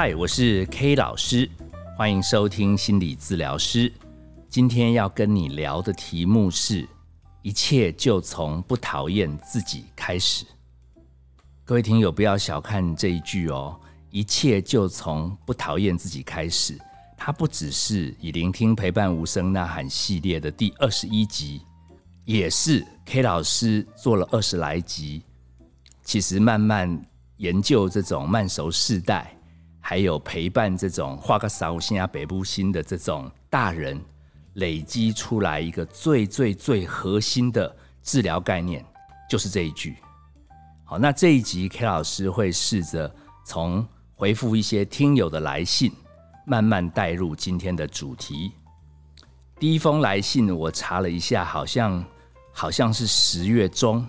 嗨，我是 K 老师，欢迎收听心理治疗师。今天要跟你聊的题目是：一切就从不讨厌自己开始。各位听友，不要小看这一句哦，一切就从不讨厌自己开始。它不只是以聆听陪伴无声呐喊系列的第二十一集，也是 K 老师做了二十来集。其实慢慢研究这种慢熟世代，还有陪伴这种画个扫心啊北部心的这种大人，累积出来一个最最最核心的治疗概念，就是这一句。好，那这一集 K 老师会试着从回复一些听友的来信，慢慢带入今天的主题。第一封来信我查了一下，好像好像是十月中。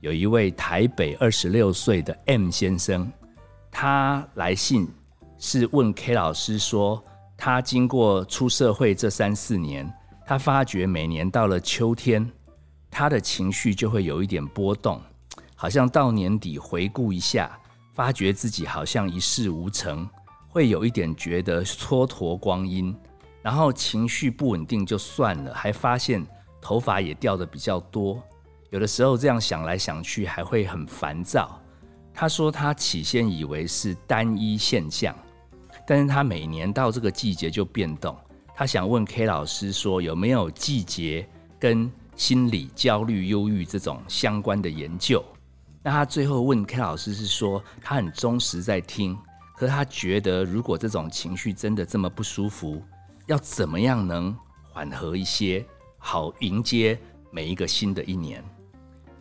有一位台北二十六岁的 M 先生，他来信是问 K 老师说，他经过出社会这三四年，他发觉每年到了秋天，他的情绪就会有一点波动，好像到年底回顾一下，发觉自己好像一事无成，会有一点觉得蹉跎光阴，然后情绪不稳定就算了，还发现头发也掉的比较多。有的时候这样想来想去，还会很烦躁。他说他起先以为是单一现象，但是他每年到这个季节就变动。他想问 K 老师说，有没有季节跟心理焦虑、忧郁这种相关的研究？那他最后问 K 老师是说，他很忠实在听，可是他觉得如果这种情绪真的这么不舒服，要怎么样能缓和一些，好迎接每一个新的一年？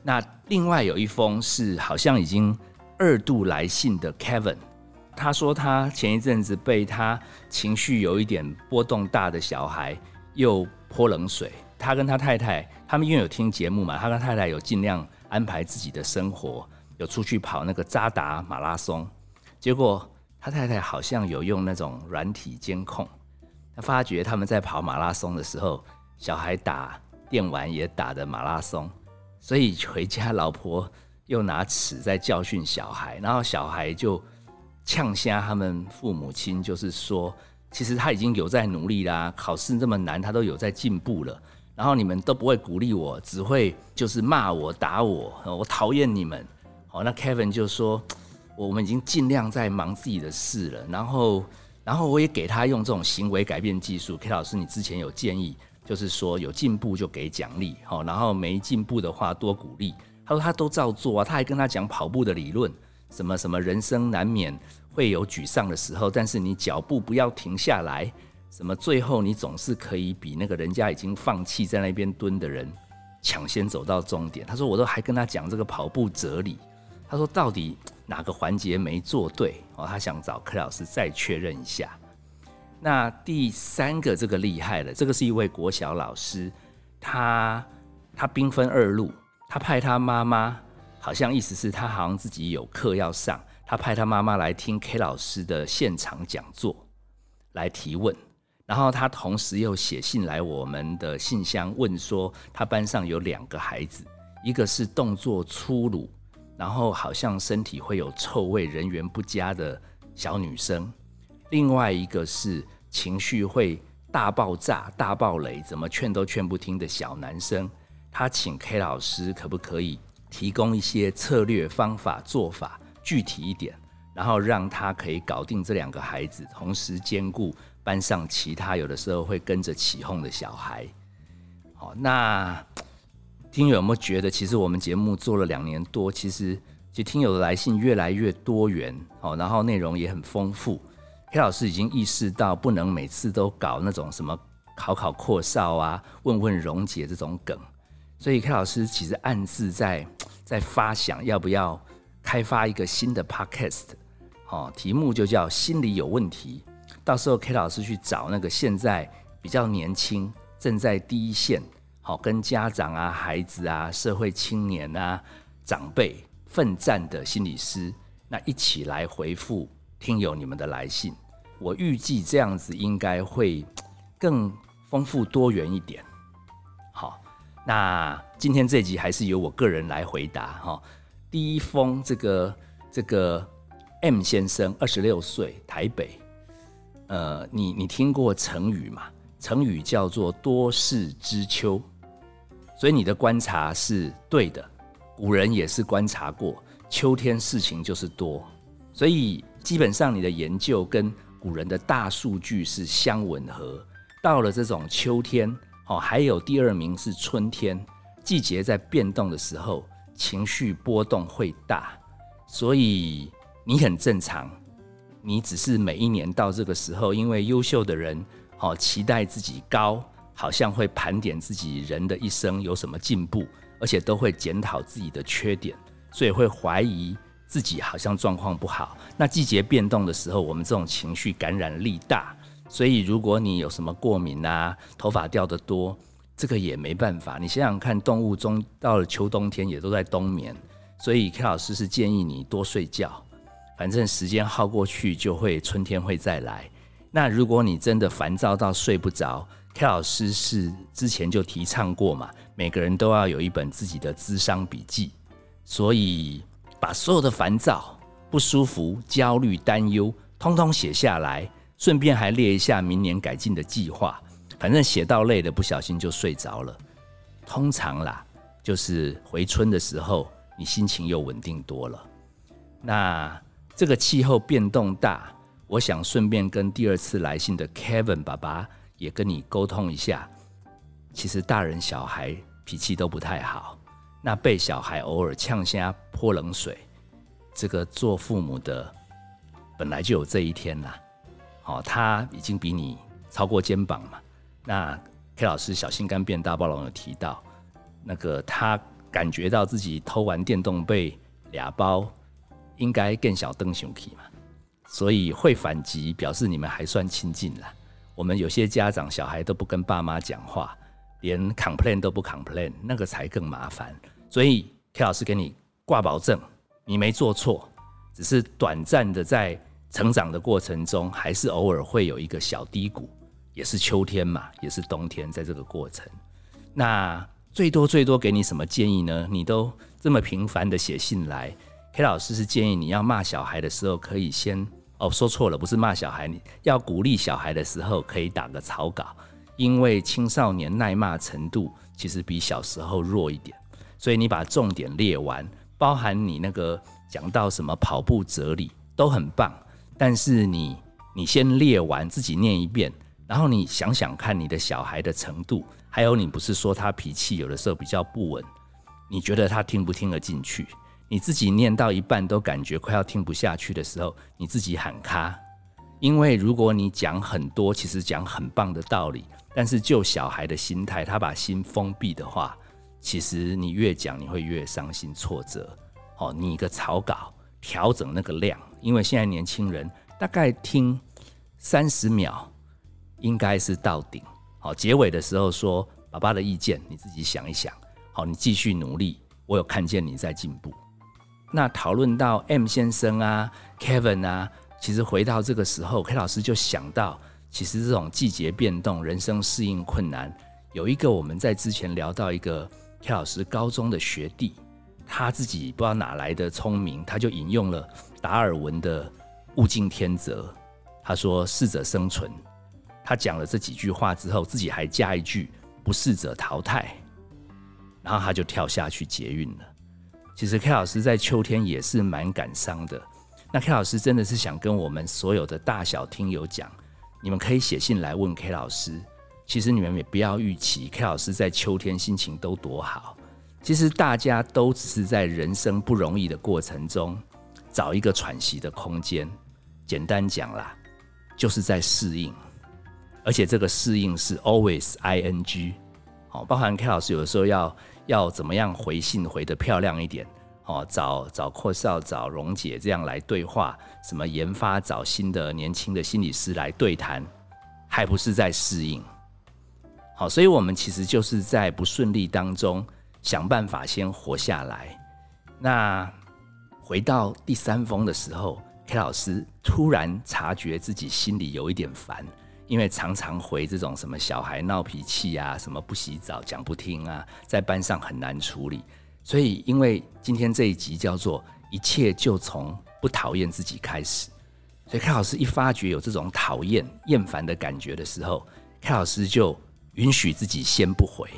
那另外有一封是好像已经二度来信的 Kevin，他说他前一阵子被他情绪有一点波动大的小孩又泼冷水，他跟他太太他们因为有听节目嘛，他跟太太有尽量安排自己的生活，有出去跑那个扎达马拉松，结果他太太好像有用那种软体监控，他发觉他们在跑马拉松的时候，小孩打电玩也打的马拉松。所以回家，老婆又拿尺在教训小孩，然后小孩就呛瞎他们父母亲，就是说，其实他已经有在努力啦，考试这么难，他都有在进步了。然后你们都不会鼓励我，只会就是骂我、打我，我讨厌你们。好，那 Kevin 就说，我们已经尽量在忙自己的事了。然后，然后我也给他用这种行为改变技术。K 老师，你之前有建议。就是说有进步就给奖励，好，然后没进步的话多鼓励。他说他都照做啊，他还跟他讲跑步的理论，什么什么人生难免会有沮丧的时候，但是你脚步不要停下来，什么最后你总是可以比那个人家已经放弃在那边蹲的人抢先走到终点。他说我都还跟他讲这个跑步哲理，他说到底哪个环节没做对哦，他想找柯老师再确认一下。那第三个这个厉害了，这个是一位国小老师，他他兵分二路，他派他妈妈，好像意思是他好像自己有课要上，他派他妈妈来听 K 老师的现场讲座，来提问，然后他同时又写信来我们的信箱问说，他班上有两个孩子，一个是动作粗鲁，然后好像身体会有臭味、人缘不佳的小女生。另外一个是情绪会大爆炸、大爆雷，怎么劝都劝不听的小男生，他请 K 老师可不可以提供一些策略、方法、做法，具体一点，然后让他可以搞定这两个孩子，同时兼顾班上其他有的时候会跟着起哄的小孩。好，那 听友有没有觉得，其实我们节目做了两年多，其实其实听友的来信越来越多元，好，然后内容也很丰富。黑老师已经意识到，不能每次都搞那种什么考考阔少啊、问问溶解这种梗，所以 K 老师其实暗自在在发想，要不要开发一个新的 Podcast，哦，题目就叫“心理有问题”。到时候 K 老师去找那个现在比较年轻、正在第一线，好跟家长啊、孩子啊、社会青年啊、长辈奋战的心理师，那一起来回复。听友你们的来信，我预计这样子应该会更丰富多元一点。那今天这集还是由我个人来回答哈。第一封这个这个 M 先生，二十六岁，台北。呃，你你听过成语吗？成语叫做多事之秋，所以你的观察是对的。古人也是观察过，秋天事情就是多，所以基本上你的研究跟古人的大数据是相吻合。到了这种秋天，哦，还有第二名是春天，季节在变动的时候，情绪波动会大，所以你很正常。你只是每一年到这个时候，因为优秀的人，哦期待自己高，好像会盘点自己人的一生有什么进步，而且都会检讨自己的缺点，所以会怀疑自己好像状况不好。那季节变动的时候，我们这种情绪感染力大，所以如果你有什么过敏啊，头发掉的多，这个也没办法。你想想看，动物中到了秋冬天也都在冬眠，所以 K 老师是建议你多睡觉。反正时间耗过去，就会春天会再来。那如果你真的烦躁到睡不着，K 老师是之前就提倡过嘛，每个人都要有一本自己的智商笔记，所以把所有的烦躁、不舒服、焦虑、担忧，通通写下来，顺便还列一下明年改进的计划。反正写到累了，不小心就睡着了。通常啦，就是回春的时候，你心情又稳定多了。那。这个气候变动大，我想顺便跟第二次来信的 Kevin 爸爸也跟你沟通一下。其实大人小孩脾气都不太好，那被小孩偶尔呛下泼冷水，这个做父母的本来就有这一天啦。好，他已经比你超过肩膀嘛。那 K 老师小心肝变大暴龙有提到，那个他感觉到自己偷完电动被俩包。应该更小灯熊皮嘛，所以会反击，表示你们还算亲近了。我们有些家长小孩都不跟爸妈讲话，连 complain 都不 complain，那个才更麻烦。所以 K 老师给你挂保证，你没做错，只是短暂的在成长的过程中，还是偶尔会有一个小低谷，也是秋天嘛，也是冬天，在这个过程，那最多最多给你什么建议呢？你都这么频繁的写信来。K 老师是建议你要骂小孩的时候，可以先哦说错了，不是骂小孩，你要鼓励小孩的时候，可以打个草稿，因为青少年耐骂程度其实比小时候弱一点，所以你把重点列完，包含你那个讲到什么跑步哲理都很棒，但是你你先列完自己念一遍，然后你想想看你的小孩的程度，还有你不是说他脾气有的时候比较不稳，你觉得他听不听得进去？你自己念到一半都感觉快要听不下去的时候，你自己喊卡。因为如果你讲很多，其实讲很棒的道理，但是就小孩的心态，他把心封闭的话，其实你越讲你会越伤心挫折。哦，你一个草稿调整那个量，因为现在年轻人大概听三十秒应该是到顶。好，结尾的时候说爸爸的意见，你自己想一想。好，你继续努力，我有看见你在进步。那讨论到 M 先生啊，Kevin 啊，其实回到这个时候，K 老师就想到，其实这种季节变动、人生适应困难，有一个我们在之前聊到一个 K 老师高中的学弟，他自己不知道哪来的聪明，他就引用了达尔文的“物竞天择”，他说“适者生存”，他讲了这几句话之后，自己还加一句“不适者淘汰”，然后他就跳下去捷运了。其实 K 老师在秋天也是蛮感伤的。那 K 老师真的是想跟我们所有的大小听友讲，你们可以写信来问 K 老师。其实你们也不要预期 K 老师在秋天心情都多好。其实大家都只是在人生不容易的过程中找一个喘息的空间。简单讲啦，就是在适应。而且这个适应是 always ing。好，包含 K 老师有的时候要。要怎么样回信回的漂亮一点？哦，找找阔少、找蓉姐这样来对话，什么研发找新的年轻的心理师来对谈，还不是在适应？好，所以我们其实就是在不顺利当中想办法先活下来。那回到第三封的时候，K 老师突然察觉自己心里有一点烦。因为常常回这种什么小孩闹脾气啊，什么不洗澡、讲不听啊，在班上很难处理。所以，因为今天这一集叫做“一切就从不讨厌自己开始。所以 K 老师一发觉有这种讨厌、厌烦的感觉的时候，K 老师就允许自己先不回。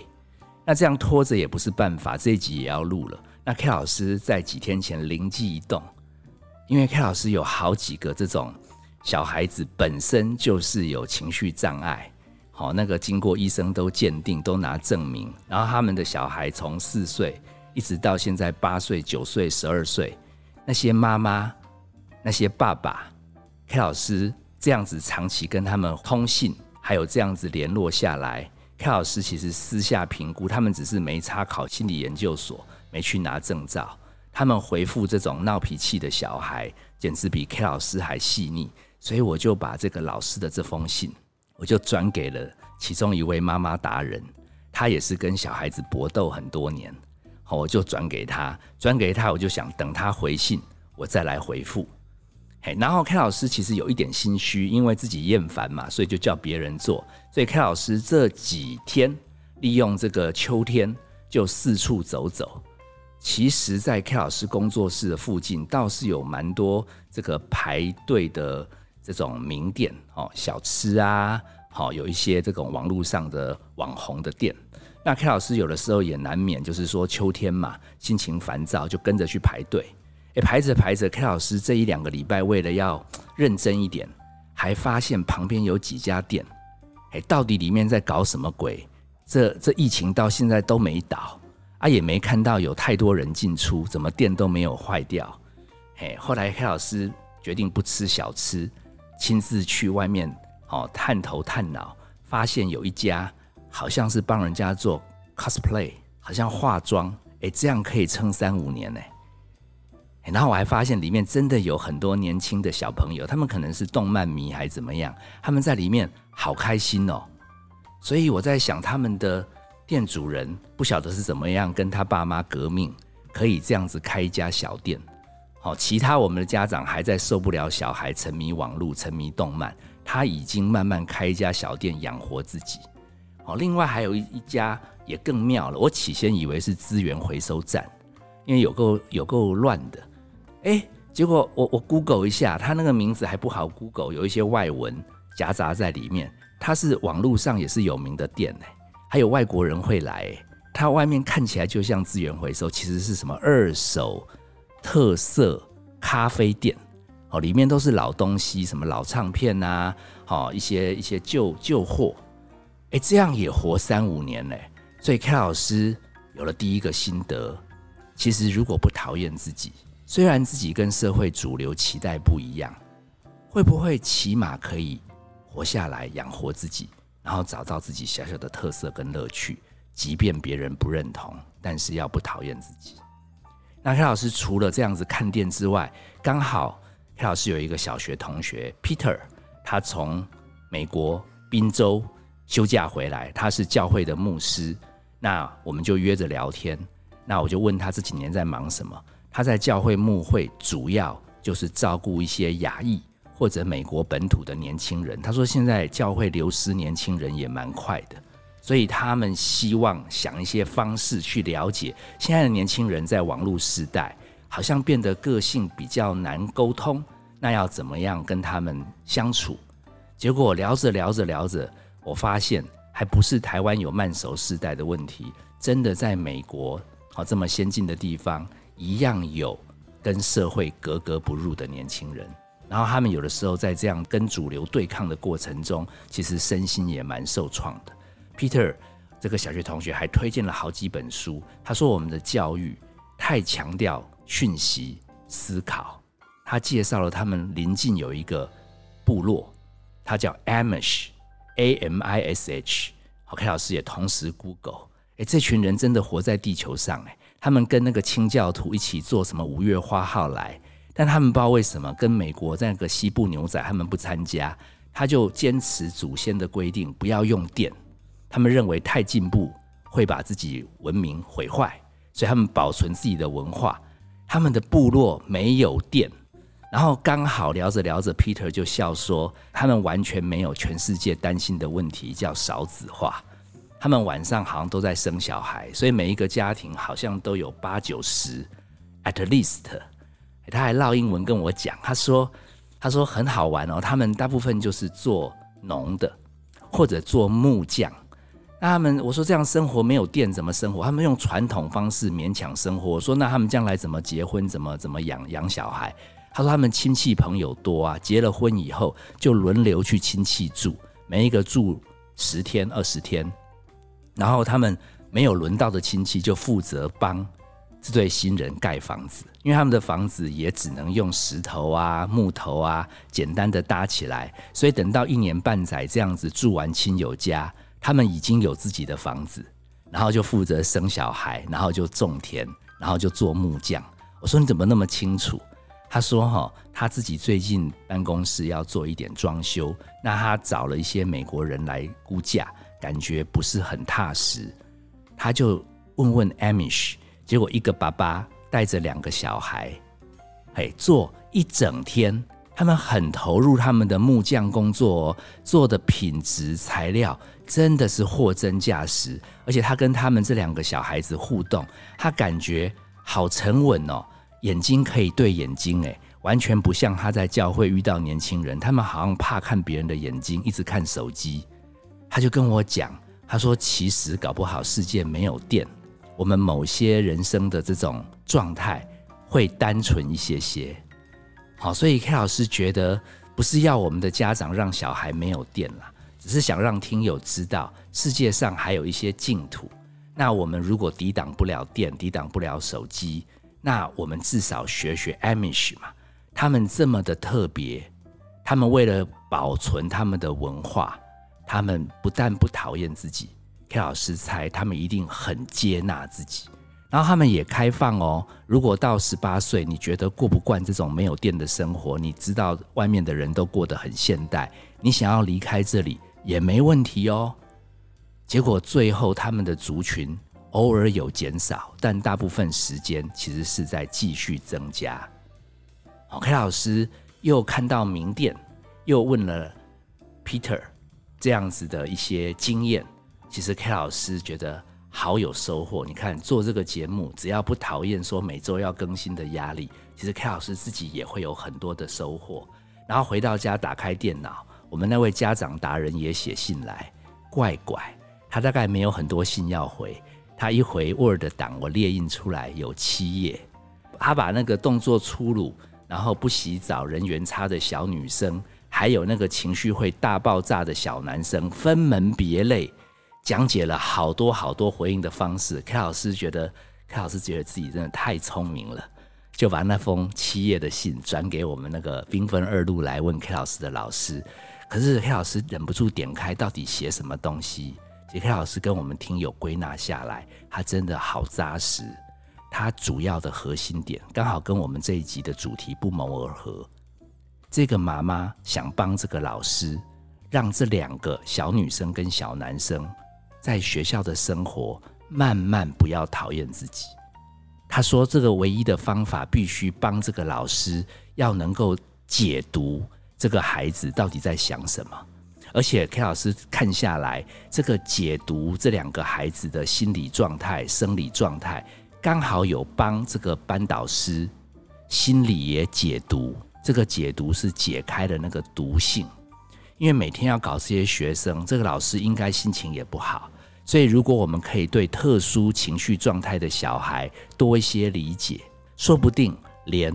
那这样拖着也不是办法，这一集也要录了。那 K 老师在几天前灵机一动，因为 K 老师有好几个这种小孩子本身就是有情绪障碍，好，那个经过医生都鉴定，都拿证明，然后他们的小孩从四岁一直到现在八岁、九岁、十二岁，那些妈妈、那些爸爸，K 老师这样子长期跟他们通信，还有这样子联络下来，K 老师其实私下评估，他们只是没插考心理研究所。没去拿证照，他们回复这种闹脾气的小孩，简直比 K 老师还细腻。所以我就把这个老师的这封信，我就转给了其中一位妈妈达人，他也是跟小孩子搏斗很多年。好，我就转给他，转给他，我就想等他回信，我再来回复。嘿，然后 K 老师其实有一点心虚，因为自己厌烦嘛，所以就叫别人做。所以 K 老师这几天利用这个秋天，就四处走走。其实，在 K 老师工作室的附近，倒是有蛮多这个排队的这种名店哦，小吃啊，好有一些这种网络上的网红的店。那 K 老师有的时候也难免就是说秋天嘛，心情烦躁，就跟着去排队。诶，排着排着，K 老师这一两个礼拜为了要认真一点，还发现旁边有几家店，诶，到底里面在搞什么鬼？这这疫情到现在都没倒。他也没看到有太多人进出，怎么店都没有坏掉？嘿，后来黑老师决定不吃小吃，亲自去外面哦探头探脑，发现有一家好像是帮人家做 cosplay，好像化妆，哎，这样可以撑三五年呢。然后我还发现里面真的有很多年轻的小朋友，他们可能是动漫迷还怎么样，他们在里面好开心哦。所以我在想他们的。店主人不晓得是怎么样跟他爸妈革命，可以这样子开一家小店。好，其他我们的家长还在受不了小孩沉迷网络、沉迷动漫，他已经慢慢开一家小店养活自己。好，另外还有一一家也更妙了，我起先以为是资源回收站，因为有够有够乱的。哎，结果我我 Google 一下，他那个名字还不好 Google，有一些外文夹杂在里面。它是网络上也是有名的店呢。还有外国人会来，它外面看起来就像资源回收，其实是什么二手特色咖啡店哦，里面都是老东西，什么老唱片呐，好一些一些旧旧货，哎，这样也活三五年嘞。所以 K 老师有了第一个心得，其实如果不讨厌自己，虽然自己跟社会主流期待不一样，会不会起码可以活下来，养活自己？然后找到自己小小的特色跟乐趣，即便别人不认同，但是要不讨厌自己。那黑老师除了这样子看店之外，刚好黑老师有一个小学同学 Peter，他从美国宾州休假回来，他是教会的牧师。那我们就约着聊天。那我就问他这几年在忙什么？他在教会牧会，主要就是照顾一些牙医。或者美国本土的年轻人，他说现在教会流失年轻人也蛮快的，所以他们希望想一些方式去了解现在的年轻人在网络时代好像变得个性比较难沟通，那要怎么样跟他们相处？结果聊着聊着聊着，我发现还不是台湾有慢熟世代的问题，真的在美国好这么先进的地方，一样有跟社会格格不入的年轻人。然后他们有的时候在这样跟主流对抗的过程中，其实身心也蛮受创的。Peter 这个小学同学还推荐了好几本书，他说我们的教育太强调讯息思考。他介绍了他们邻近有一个部落，他叫 Amish，A M I S H。好，K 老师也同时 Google，哎，这群人真的活在地球上哎，他们跟那个清教徒一起做什么五月花号来。但他们不知道为什么跟美国在那个西部牛仔他们不参加，他就坚持祖先的规定，不要用电。他们认为太进步会把自己文明毁坏，所以他们保存自己的文化。他们的部落没有电，然后刚好聊着聊着，Peter 就笑说，他们完全没有全世界担心的问题，叫少子化。他们晚上好像都在生小孩，所以每一个家庭好像都有八九十，at least。他还唠英文跟我讲，他说他说很好玩哦，他们大部分就是做农的或者做木匠。那他们我说这样生活没有电怎么生活？他们用传统方式勉强生活。我说那他们将来怎么结婚？怎么怎么养养小孩？他说他们亲戚朋友多啊，结了婚以后就轮流去亲戚住，每一个住十天二十天，然后他们没有轮到的亲戚就负责帮这对新人盖房子，因为他们的房子也只能用石头啊、木头啊简单的搭起来，所以等到一年半载这样子住完亲友家。他们已经有自己的房子，然后就负责生小孩，然后就种田，然后就做木匠。我说你怎么那么清楚？他说哈，他自己最近办公室要做一点装修，那他找了一些美国人来估价，感觉不是很踏实，他就问问 Amish，结果一个爸爸带着两个小孩，嘿，做一整天。他们很投入他们的木匠工作，做的品质材料真的是货真价实。而且他跟他们这两个小孩子互动，他感觉好沉稳哦，眼睛可以对眼睛，诶，完全不像他在教会遇到年轻人，他们好像怕看别人的眼睛，一直看手机。他就跟我讲，他说其实搞不好世界没有电，我们某些人生的这种状态会单纯一些些。好，所以 K 老师觉得不是要我们的家长让小孩没有电了，只是想让听友知道世界上还有一些净土。那我们如果抵挡不了电，抵挡不了手机，那我们至少学学 Amish 嘛。他们这么的特别，他们为了保存他们的文化，他们不但不讨厌自己，K 老师猜他们一定很接纳自己。然后他们也开放哦，如果到十八岁，你觉得过不惯这种没有电的生活，你知道外面的人都过得很现代，你想要离开这里也没问题哦。结果最后他们的族群偶尔有减少，但大部分时间其实是在继续增加。OK，老师又看到名店，又问了 Peter 这样子的一些经验，其实 K 老师觉得。好有收获！你看做这个节目，只要不讨厌说每周要更新的压力，其实 K 老师自己也会有很多的收获。然后回到家打开电脑，我们那位家长达人也写信来，怪怪，他大概没有很多信要回，他一回 Word 档我列印出来有七页，他把那个动作粗鲁，然后不洗澡、人缘差的小女生，还有那个情绪会大爆炸的小男生分门别类。讲解了好多好多回应的方式，K 老师觉得，K 老师觉得自己真的太聪明了，就把那封七页的信转给我们那个缤纷二路来问 K 老师的老师。可是 K 老师忍不住点开，到底写什么东西？其实 K 老师跟我们听友归纳下来，他真的好扎实。他主要的核心点刚好跟我们这一集的主题不谋而合。这个妈妈想帮这个老师，让这两个小女生跟小男生。在学校的生活，慢慢不要讨厌自己。他说，这个唯一的方法，必须帮这个老师要能够解读这个孩子到底在想什么。而且 K 老师看下来，这个解读这两个孩子的心理状态、生理状态，刚好有帮这个班导师心理也解读。这个解读是解开了那个毒性，因为每天要搞这些学生，这个老师应该心情也不好。所以，如果我们可以对特殊情绪状态的小孩多一些理解，说不定连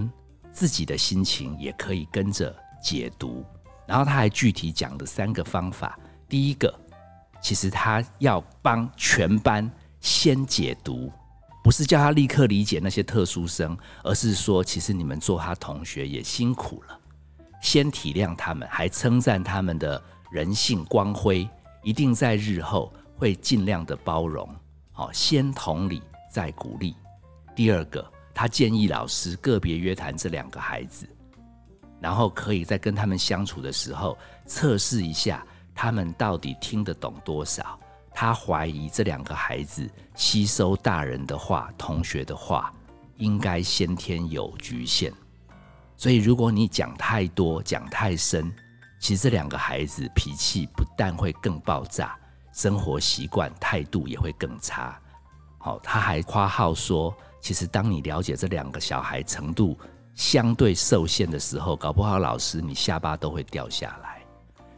自己的心情也可以跟着解读。然后他还具体讲了三个方法：第一个，其实他要帮全班先解读，不是叫他立刻理解那些特殊生，而是说，其实你们做他同学也辛苦了，先体谅他们，还称赞他们的人性光辉，一定在日后。会尽量的包容，好，先同理再鼓励。第二个，他建议老师个别约谈这两个孩子，然后可以在跟他们相处的时候测试一下他们到底听得懂多少。他怀疑这两个孩子吸收大人的话、同学的话，应该先天有局限。所以，如果你讲太多、讲太深，其实这两个孩子脾气不但会更爆炸。生活习惯态度也会更差。好，他还夸号说，其实当你了解这两个小孩程度相对受限的时候，搞不好老师你下巴都会掉下来。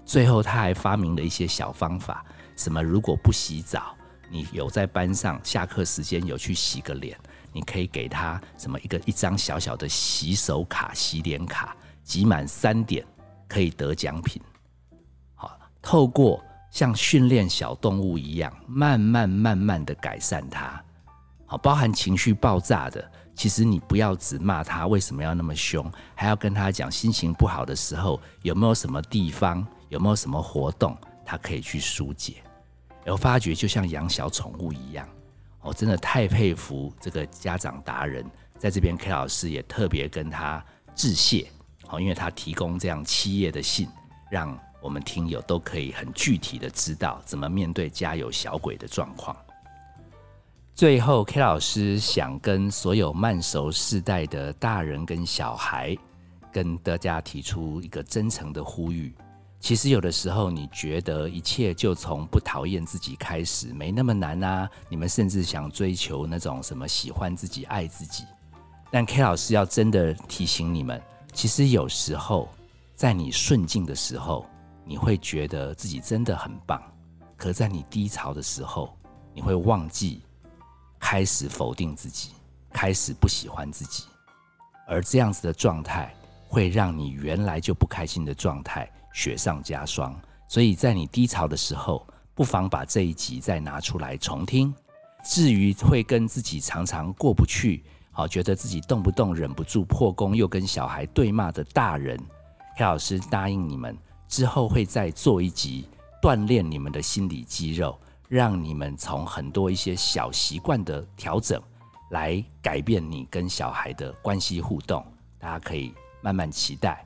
最后他还发明了一些小方法，什么如果不洗澡，你有在班上下课时间有去洗个脸，你可以给他什么一个一张小小的洗手卡、洗脸卡，集满三点可以得奖品。好，透过像训练小动物一样，慢慢慢慢的改善它。好，包含情绪爆炸的。其实你不要只骂他为什么要那么凶，还要跟他讲心情不好的时候有没有什么地方，有没有什么活动他可以去疏解。我发觉就像养小宠物一样，我真的太佩服这个家长达人，在这边 K 老师也特别跟他致谢，好，因为他提供这样七页的信，让我们听友都可以很具体的知道怎么面对家有小鬼的状况。最后，K 老师想跟所有慢熟世代的大人跟小孩，跟大家提出一个真诚的呼吁。其实有的时候，你觉得一切就从不讨厌自己开始，没那么难啊。你们甚至想追求那种什么喜欢自己、爱自己。但 K 老师要真的提醒你们，其实有时候在你顺境的时候，你会觉得自己真的很棒；可在你低潮的时候，你会忘记。开始否定自己，开始不喜欢自己，而这样子的状态会让你原来就不开心的状态雪上加霜。所以在你低潮的时候，不妨把这一集再拿出来重听。至于会跟自己常常过不去，好觉得自己动不动忍不住破功，又跟小孩对骂的大人，黑老师答应你们，之后会再做一集锻炼你们的心理肌肉。让你们从很多一些小习惯的调整，来改变你跟小孩的关系互动，大家可以慢慢期待。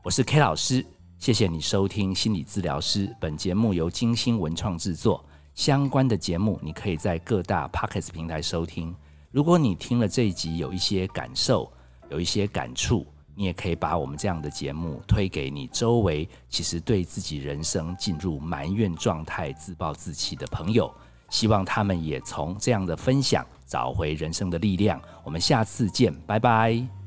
我是 K 老师，谢谢你收听心理治疗师。本节目由金星文创制作，相关的节目你可以在各大 Pockets 平台收听。如果你听了这一集有一些感受，有一些感触。你也可以把我们这样的节目推给你周围，其实对自己人生进入埋怨状态、自暴自弃的朋友，希望他们也从这样的分享找回人生的力量。我们下次见，拜拜。